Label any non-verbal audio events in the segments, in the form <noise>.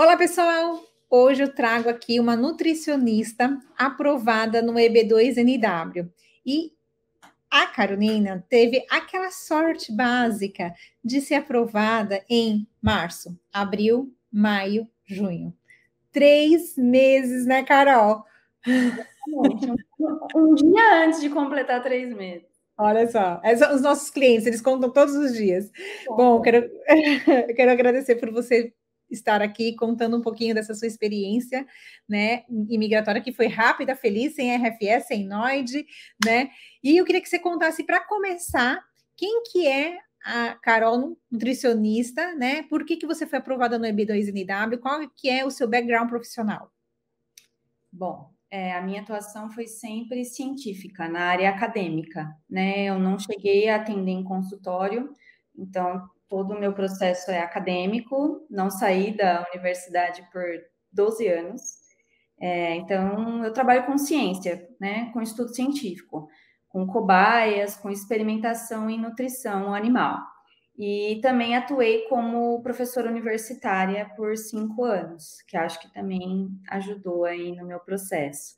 Olá, pessoal! Hoje eu trago aqui uma nutricionista aprovada no EB2NW. E a Carolina teve aquela sorte básica de ser aprovada em março, abril, maio, junho. Três meses, né, Carol? Um dia antes de completar três meses. Olha só, os nossos clientes, eles contam todos os dias. Bom, Bom quero, <laughs> quero agradecer por você estar aqui contando um pouquinho dessa sua experiência, né, imigratória que foi rápida, feliz, sem RFS, sem NOID, né? E eu queria que você contasse para começar quem que é a Carol, nutricionista, né? Por que, que você foi aprovada no EB2NW? Qual que é o seu background profissional? Bom, é, a minha atuação foi sempre científica, na área acadêmica, né? Eu não cheguei a atender em consultório, então todo o meu processo é acadêmico, não saí da universidade por 12 anos. É, então, eu trabalho com ciência, né, com estudo científico, com cobaias, com experimentação em nutrição animal. E também atuei como professora universitária por cinco anos, que acho que também ajudou aí no meu processo.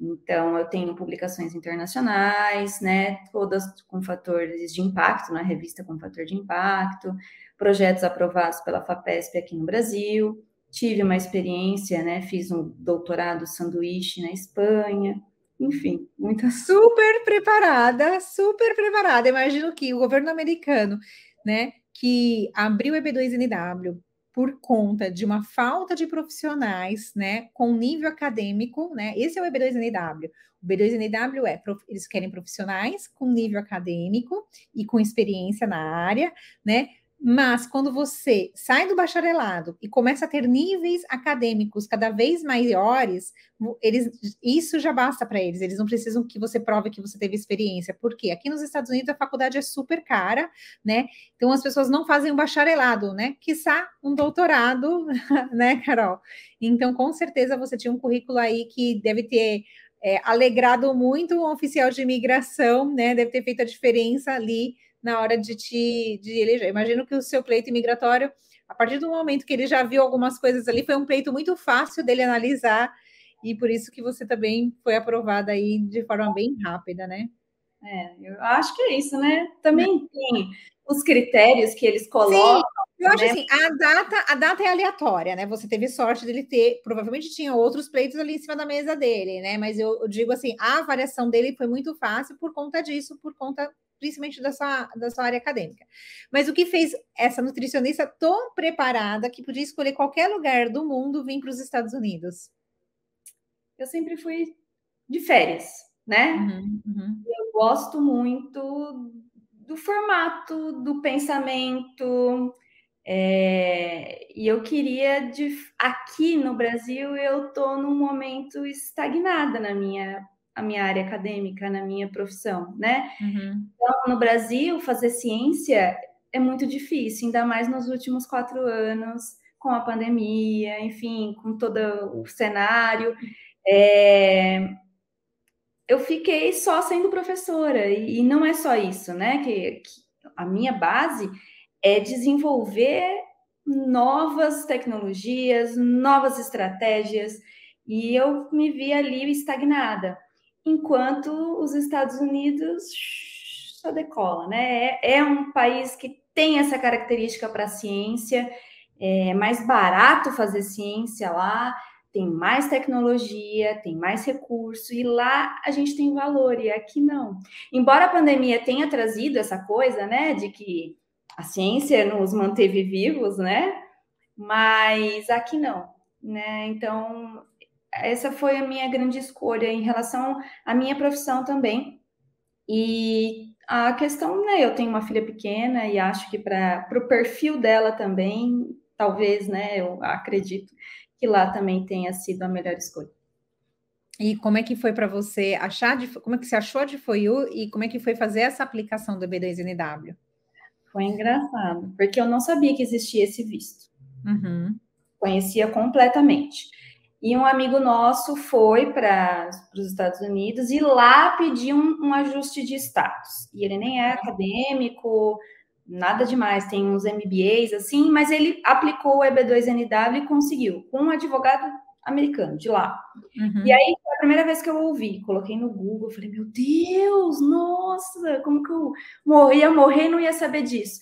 Então, eu tenho publicações internacionais, né, todas com fatores de impacto, na revista com fator de impacto, projetos aprovados pela FAPESP aqui no Brasil. Tive uma experiência, né, fiz um doutorado sanduíche na Espanha. Enfim, muita <laughs> super preparada, super preparada. Imagino que o governo americano, né, que abriu o EB2NW, por conta de uma falta de profissionais, né, com nível acadêmico, né? Esse é o EB2NW. O B2NW é, eles querem profissionais com nível acadêmico e com experiência na área, né, mas quando você sai do bacharelado e começa a ter níveis acadêmicos cada vez maiores, eles, isso já basta para eles. Eles não precisam que você prove que você teve experiência. Porque aqui nos Estados Unidos a faculdade é super cara, né? Então as pessoas não fazem um bacharelado, né? Quiçá um doutorado, <laughs> né, Carol? Então, com certeza você tinha um currículo aí que deve ter é, alegrado muito um oficial de imigração, né? Deve ter feito a diferença ali na hora de te de eleger. Imagino que o seu pleito imigratório, a partir do momento que ele já viu algumas coisas ali, foi um pleito muito fácil dele analisar, e por isso que você também foi aprovada aí de forma bem rápida, né? É, eu acho que é isso, né? Também tem os critérios que eles colocam. Sim. Eu acho né? assim, a data, a data é aleatória, né? Você teve sorte dele ter, provavelmente tinha outros pleitos ali em cima da mesa dele, né? Mas eu, eu digo assim, a avaliação dele foi muito fácil por conta disso, por conta principalmente da sua, da sua área acadêmica. Mas o que fez essa nutricionista tão preparada que podia escolher qualquer lugar do mundo vir para os Estados Unidos? Eu sempre fui de férias, né? Uhum, uhum. Eu gosto muito do formato, do pensamento. É, e eu queria de aqui no Brasil eu estou num momento estagnada na minha a minha área acadêmica, na minha profissão, né? Uhum. Então, no Brasil, fazer ciência é muito difícil, ainda mais nos últimos quatro anos, com a pandemia, enfim, com todo o cenário. É... Eu fiquei só sendo professora, e não é só isso, né? Que, que a minha base é desenvolver novas tecnologias, novas estratégias, e eu me vi ali estagnada enquanto os Estados Unidos só decola, né? É, é um país que tem essa característica para a ciência, é mais barato fazer ciência lá, tem mais tecnologia, tem mais recurso, e lá a gente tem valor, e aqui não. Embora a pandemia tenha trazido essa coisa, né, de que a ciência nos manteve vivos, né, mas aqui não, né, então essa foi a minha grande escolha em relação à minha profissão também. E a questão, né, eu tenho uma filha pequena e acho que para o perfil dela também, talvez, né, eu acredito que lá também tenha sido a melhor escolha. E como é que foi para você achar de, como é que você achou de FOIU e como é que foi fazer essa aplicação do B2NW? Foi engraçado, porque eu não sabia que existia esse visto. Uhum. Conhecia completamente. E um amigo nosso foi para os Estados Unidos e lá pediu um, um, ajuste de status. E ele nem é acadêmico, nada demais, tem uns MBAs assim, mas ele aplicou o EB2NW e conseguiu, com um advogado americano de lá. Uhum. E aí foi a primeira vez que eu ouvi, coloquei no Google, falei, meu Deus, nossa, como que eu morria, morrer não ia saber disso.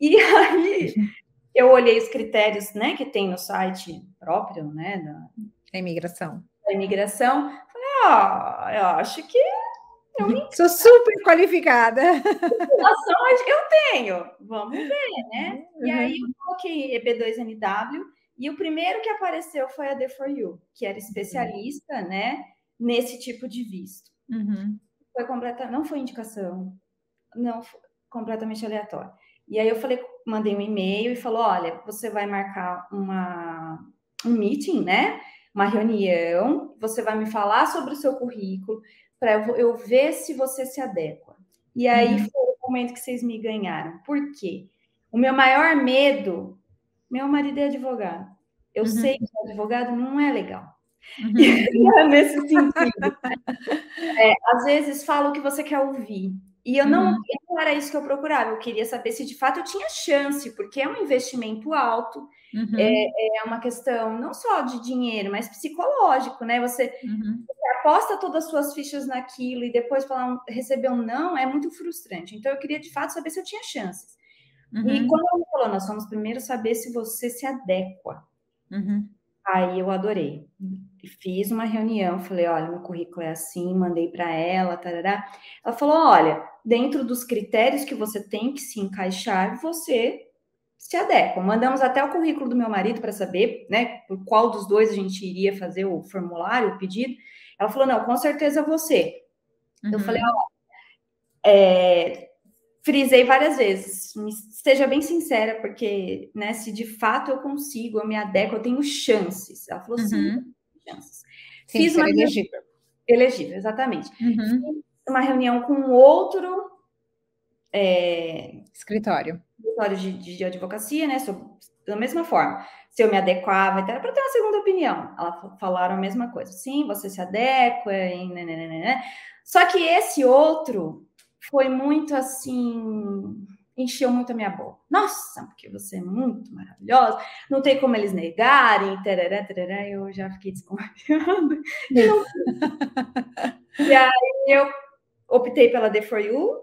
E aí eu olhei os critérios, né, que tem no site próprio, né, da imigração. Da imigração, falei, ó, oh, eu acho que eu me... Sou super qualificada. Informações eu tenho, vamos ver, né? Uhum. E aí eu coloquei EB2NW e o primeiro que apareceu foi a D4U, que era especialista, né, nesse tipo de visto. Uhum. Foi completa, não foi indicação, não foi completamente aleatório. E aí eu falei, mandei um e-mail e falou, olha, você vai marcar uma um meeting, né? Uma reunião, você vai me falar sobre o seu currículo, para eu, eu, ver se você se adequa. E aí uhum. foi o momento que vocês me ganharam. Por quê? O meu maior medo, meu marido é advogado. Eu uhum. sei que advogado não é legal. Uhum. <laughs> Nesse sentido. É, às vezes fala o que você quer ouvir. E eu não, uhum. não era isso que eu procurava. Eu queria saber se de fato eu tinha chance, porque é um investimento alto. Uhum. É, é, uma questão não só de dinheiro, mas psicológico, né? Você, uhum. você, aposta todas as suas fichas naquilo e depois falar um, receber um não é muito frustrante. Então eu queria de fato saber se eu tinha chances. Uhum. E quando ela falou, nós vamos primeiro saber se você se adequa. Uhum. Aí eu adorei. Fiz uma reunião, falei, olha, meu currículo é assim, mandei para ela, tarará. Ela falou, olha, dentro dos critérios que você tem que se encaixar, você se adequam. Mandamos até o currículo do meu marido para saber, né, por qual dos dois a gente iria fazer o formulário, o pedido. Ela falou, não, com certeza você. Uhum. Eu falei, ó, é, frisei várias vezes, esteja bem sincera, porque, né, se de fato eu consigo, eu me adequo, eu tenho chances. Ela falou, uhum. sim, chances. Sim, Fiz uma elegível. Elegível, exatamente. Uhum. Fiz uma reunião com outro é, escritório escritório de, de, de advocacia, né? Sobre, da mesma forma, se eu me adequava, então, para ter uma segunda opinião. Elas falaram a mesma coisa. Sim, você se adequa, e né, né, né, né, Só que esse outro foi muito assim, encheu muito a minha boca. Nossa, porque você é muito maravilhosa, não tem como eles negarem, tarará, tarará, eu já fiquei desconfiando. <laughs> e aí eu optei pela The For You,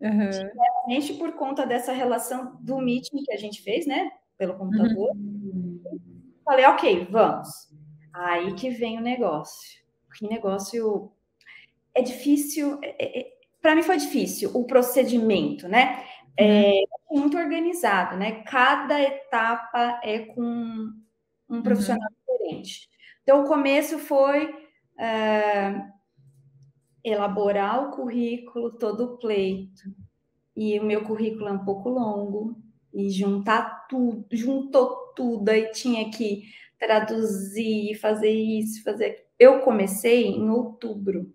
Uhum. por conta dessa relação do meeting que a gente fez, né? Pelo computador. Uhum. Falei, ok, vamos. Aí que vem o negócio. Que negócio é difícil. É, é, é para mim foi difícil o procedimento, né? É uhum. muito organizado, né? Cada etapa é com um uhum. profissional diferente. Então, o começo foi uh, elaborar o currículo todo o pleito. E o meu currículo é um pouco longo, e juntar tudo, juntou tudo, aí tinha que traduzir, fazer isso, fazer. Eu comecei em outubro.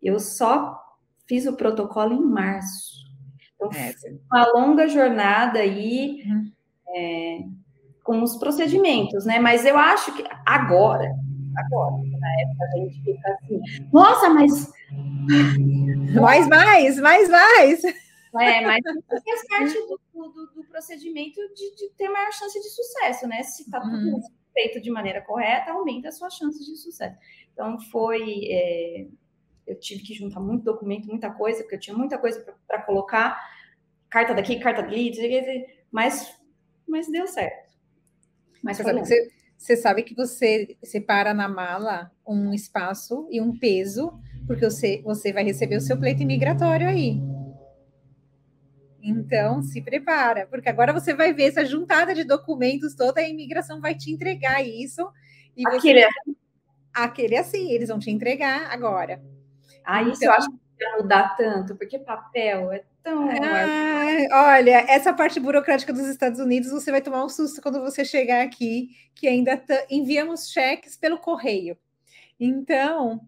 Eu só fiz o protocolo em março. Então, é. uma longa jornada aí uhum. é, com os procedimentos, né? Mas eu acho que agora, agora, na época a gente fica assim, nossa, mas <laughs> mais, mais, mais, mais. É, mas faz parte do, do, do procedimento de, de, ter maior chance de sucesso, né? Se está tudo uhum. feito de maneira correta, aumenta as suas chances de sucesso. Então, foi. É, eu tive que juntar muito documento, muita coisa, porque eu tinha muita coisa para colocar, carta daqui, carta dali, mas, mas deu certo. Mas você, você sabe que você separa na mala um espaço e um peso, porque você, você vai receber o seu pleito imigratório aí. Então, se prepara, porque agora você vai ver essa juntada de documentos toda, a imigração vai te entregar isso. E aquele, você... aquele assim, eles vão te entregar agora. Ah, isso então, eu acho que vai mudar tanto, porque papel é tão. Ah, olha, essa parte burocrática dos Estados Unidos, você vai tomar um susto quando você chegar aqui, que ainda enviamos cheques pelo correio. Então,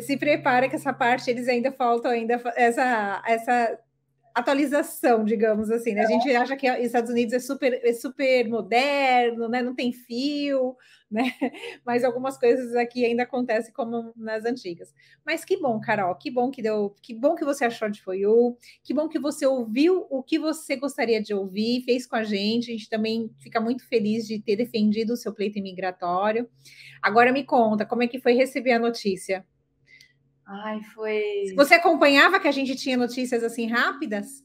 se prepara que essa parte eles ainda faltam ainda essa essa atualização, digamos assim. Né? A gente acha que os Estados Unidos é super, é super moderno, né? não tem fio, né? <laughs> Mas algumas coisas aqui ainda acontecem como nas antigas. Mas que bom, Carol, que bom que deu, que bom que você achou de foi o, que bom que você ouviu o que você gostaria de ouvir, fez com a gente. A gente também fica muito feliz de ter defendido o seu pleito imigratório. Agora me conta, como é que foi receber a notícia? Ai, foi. Você acompanhava que a gente tinha notícias assim rápidas?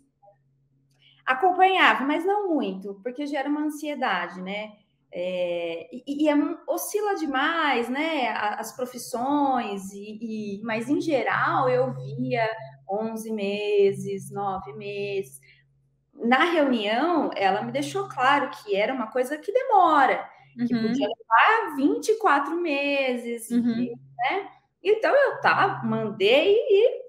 Acompanhava, mas não muito, porque gera uma ansiedade, né? É, e, e é, oscila demais, né? As profissões, e, e, mas em geral eu via 11 meses, 9 meses. Na reunião, ela me deixou claro que era uma coisa que demora, uhum. que podia levar 24 meses, uhum. né? Então eu tá, mandei e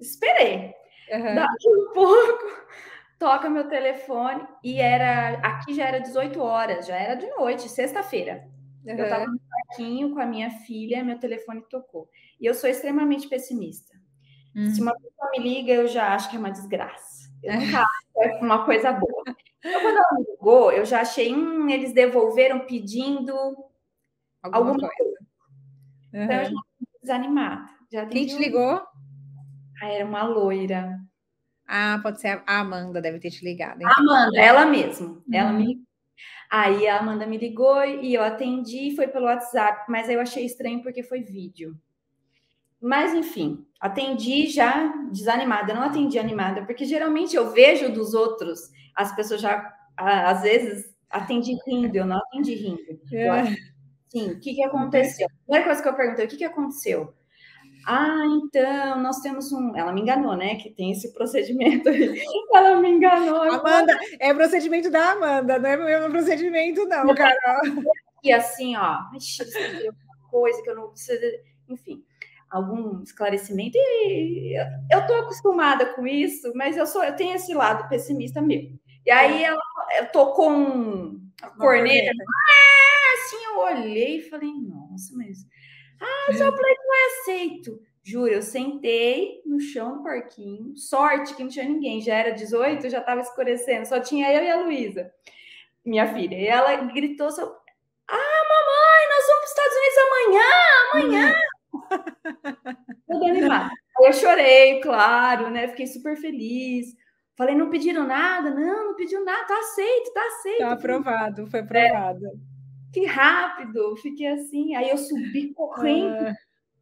esperei. Uhum. Daqui um pouco <laughs> toca meu telefone e era aqui já era 18 horas, já era de noite, sexta-feira. Uhum. Eu estava no parquinho com a minha filha, meu telefone tocou. E eu sou extremamente pessimista. Uhum. Se uma pessoa me liga, eu já acho que é uma desgraça. Eu nunca acho que é uma coisa boa. Então, quando ela me ligou, eu já achei, hum, eles devolveram pedindo alguma, alguma coisa. coisa. Uhum. Então, eu já desanimada. Já Quem te ligou? Ah, era uma loira. Ah, pode ser a Amanda, deve ter te ligado. Então. Amanda, ela mesmo. Ela uhum. me Aí a Amanda me ligou e eu atendi, foi pelo WhatsApp, mas aí eu achei estranho porque foi vídeo. Mas enfim, atendi já desanimada, não atendi animada, porque geralmente eu vejo dos outros, as pessoas já às vezes atendi rindo, eu não atendi rindo. É. Sim, o que, que aconteceu? A primeira coisa que eu perguntei, o que, que aconteceu? Ah, então, nós temos um. Ela me enganou, né? Que tem esse procedimento. <laughs> Ela me enganou. Amanda, é procedimento da Amanda, não é meu procedimento, não, Carol. E assim, ó, uma coisa que eu não preciso. Enfim, algum esclarecimento. E eu tô acostumada com isso, mas eu sou, eu tenho esse lado pessimista mesmo. E aí ela eu tô com corneta. Assim, eu olhei e falei, nossa, mas ah, seu pleito não é aceito. Juro, eu sentei no chão do parquinho. Sorte que não tinha ninguém. Já era 18, já estava escurecendo. Só tinha eu e a Luísa, minha filha. E ela gritou: Ah, mamãe, nós vamos para os Estados Unidos amanhã, amanhã. <laughs> Toda animada. Aí eu chorei, claro, né? Fiquei super feliz. Falei, não pediram nada? Não, não pediu nada. Tá aceito, tá aceito. Tá aprovado, foi aprovado. É que rápido, fiquei assim. Aí eu subi <laughs> correndo. Ah.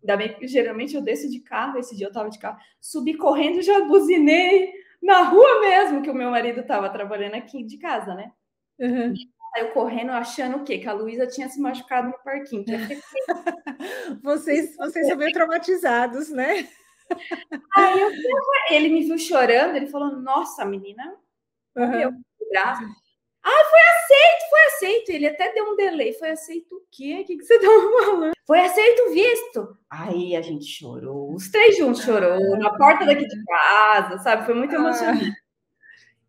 Ainda bem que geralmente eu desço de carro, esse dia eu tava de carro, subi correndo, já buzinei na rua mesmo, que o meu marido tava trabalhando aqui de casa, né? Uhum. Saiu correndo achando o quê? Que a Luísa tinha se machucado no parquinho. <laughs> vocês, vocês são meio traumatizados, né? Aí eu, ele me viu chorando, ele falou: Nossa, menina, uhum. meu braço. Ah, foi aceito, foi aceito. Ele até deu um delay. Foi aceito o quê? O que, que você estava <laughs> falando? Foi aceito o visto. Aí a gente chorou. Os três juntos chorou na porta daqui de casa, sabe? Foi muito emocionante. Ah,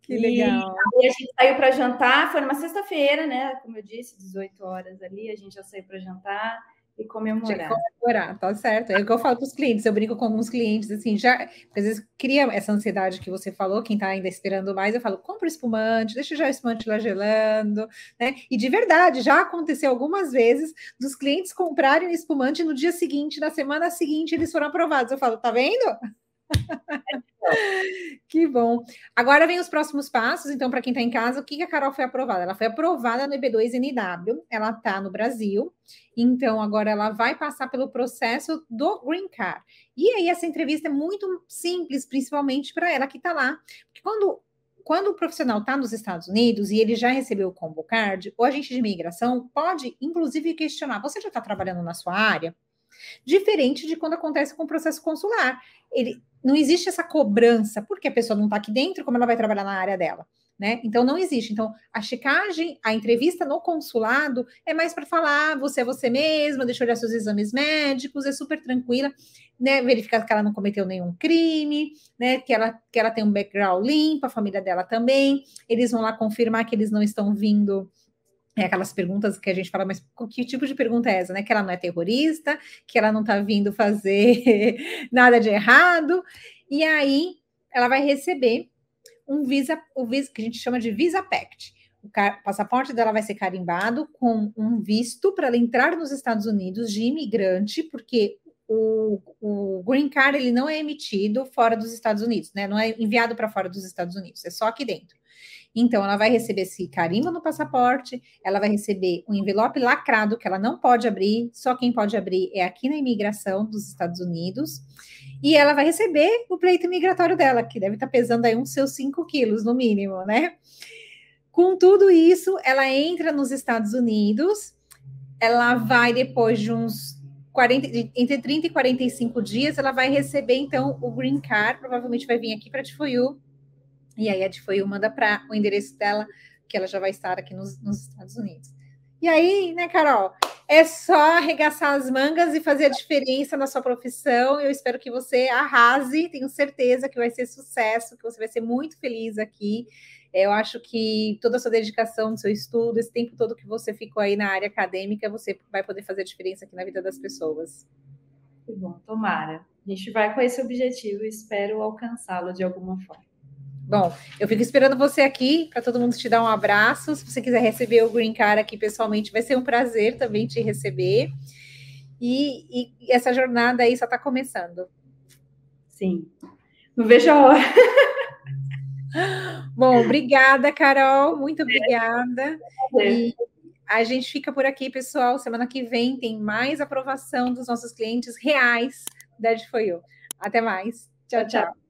que legal. E a gente saiu para jantar. Foi numa sexta-feira, né? Como eu disse, 18 horas ali. A gente já saiu para jantar e comemorar. comemorar, tá certo. É o que eu falo para os clientes, eu brinco com alguns clientes, assim, já, às vezes cria essa ansiedade que você falou, quem está ainda esperando mais, eu falo, compra espumante, deixa já o espumante lá gelando, né? E de verdade, já aconteceu algumas vezes dos clientes comprarem o espumante no dia seguinte, na semana seguinte, eles foram aprovados. Eu falo, tá vendo? <laughs> que bom. Agora vem os próximos passos. Então, para quem está em casa, o que, que a Carol foi aprovada? Ela foi aprovada no EB2NW, ela está no Brasil, então agora ela vai passar pelo processo do Green Card. E aí, essa entrevista é muito simples, principalmente para ela que está lá. Porque quando quando o profissional está nos Estados Unidos e ele já recebeu o combo card, o agente de imigração pode, inclusive, questionar: você já está trabalhando na sua área? Diferente de quando acontece com o processo consular. Ele, não existe essa cobrança, porque a pessoa não está aqui dentro, como ela vai trabalhar na área dela. Né? Então não existe. Então a checagem, a entrevista no consulado é mais para falar você é você mesma, deixa eu olhar seus exames médicos, é super tranquila, né? Verificar que ela não cometeu nenhum crime, né? Que ela que ela tem um background limpo, a família dela também. Eles vão lá confirmar que eles não estão vindo é aquelas perguntas que a gente fala, mas que tipo de pergunta é essa, né? Que ela não é terrorista, que ela não está vindo fazer <laughs> nada de errado. E aí ela vai receber um Visa, o Visa que a gente chama de Visa Pact. O passaporte dela vai ser carimbado com um visto para ela entrar nos Estados Unidos de imigrante, porque o, o, green card ele não é emitido fora dos Estados Unidos, né? Não é enviado para fora dos Estados Unidos, é só aqui dentro. Então, ela vai receber esse carimbo no passaporte, ela vai receber um envelope lacrado que ela não pode abrir, só quem pode abrir é aqui na imigração dos Estados Unidos. E ela vai receber o pleito migratório dela, que deve estar pesando aí uns seus 5 quilos no mínimo, né? Com tudo isso, ela entra nos Estados Unidos, ela vai, depois de uns 40, entre 30 e 45 dias, ela vai receber, então, o green card, provavelmente vai vir aqui para a Tifoyu, e aí a Tifoyu manda para o endereço dela, que ela já vai estar aqui nos, nos Estados Unidos. E aí, né, Carol? É só arregaçar as mangas e fazer a diferença na sua profissão. Eu espero que você arrase, tenho certeza que vai ser sucesso, que você vai ser muito feliz aqui. Eu acho que toda a sua dedicação seu estudo, esse tempo todo que você ficou aí na área acadêmica, você vai poder fazer a diferença aqui na vida das pessoas. Que bom, tomara. A gente vai com esse objetivo e espero alcançá-lo de alguma forma. Bom, eu fico esperando você aqui para todo mundo te dar um abraço. Se você quiser receber o Green Card aqui pessoalmente, vai ser um prazer também te receber. E, e essa jornada aí só está começando. Sim. Não vejo a hora. <laughs> Bom, obrigada, Carol. Muito obrigada. E a gente fica por aqui, pessoal. Semana que vem tem mais aprovação dos nossos clientes reais da You. Até mais. tchau. tchau. tchau.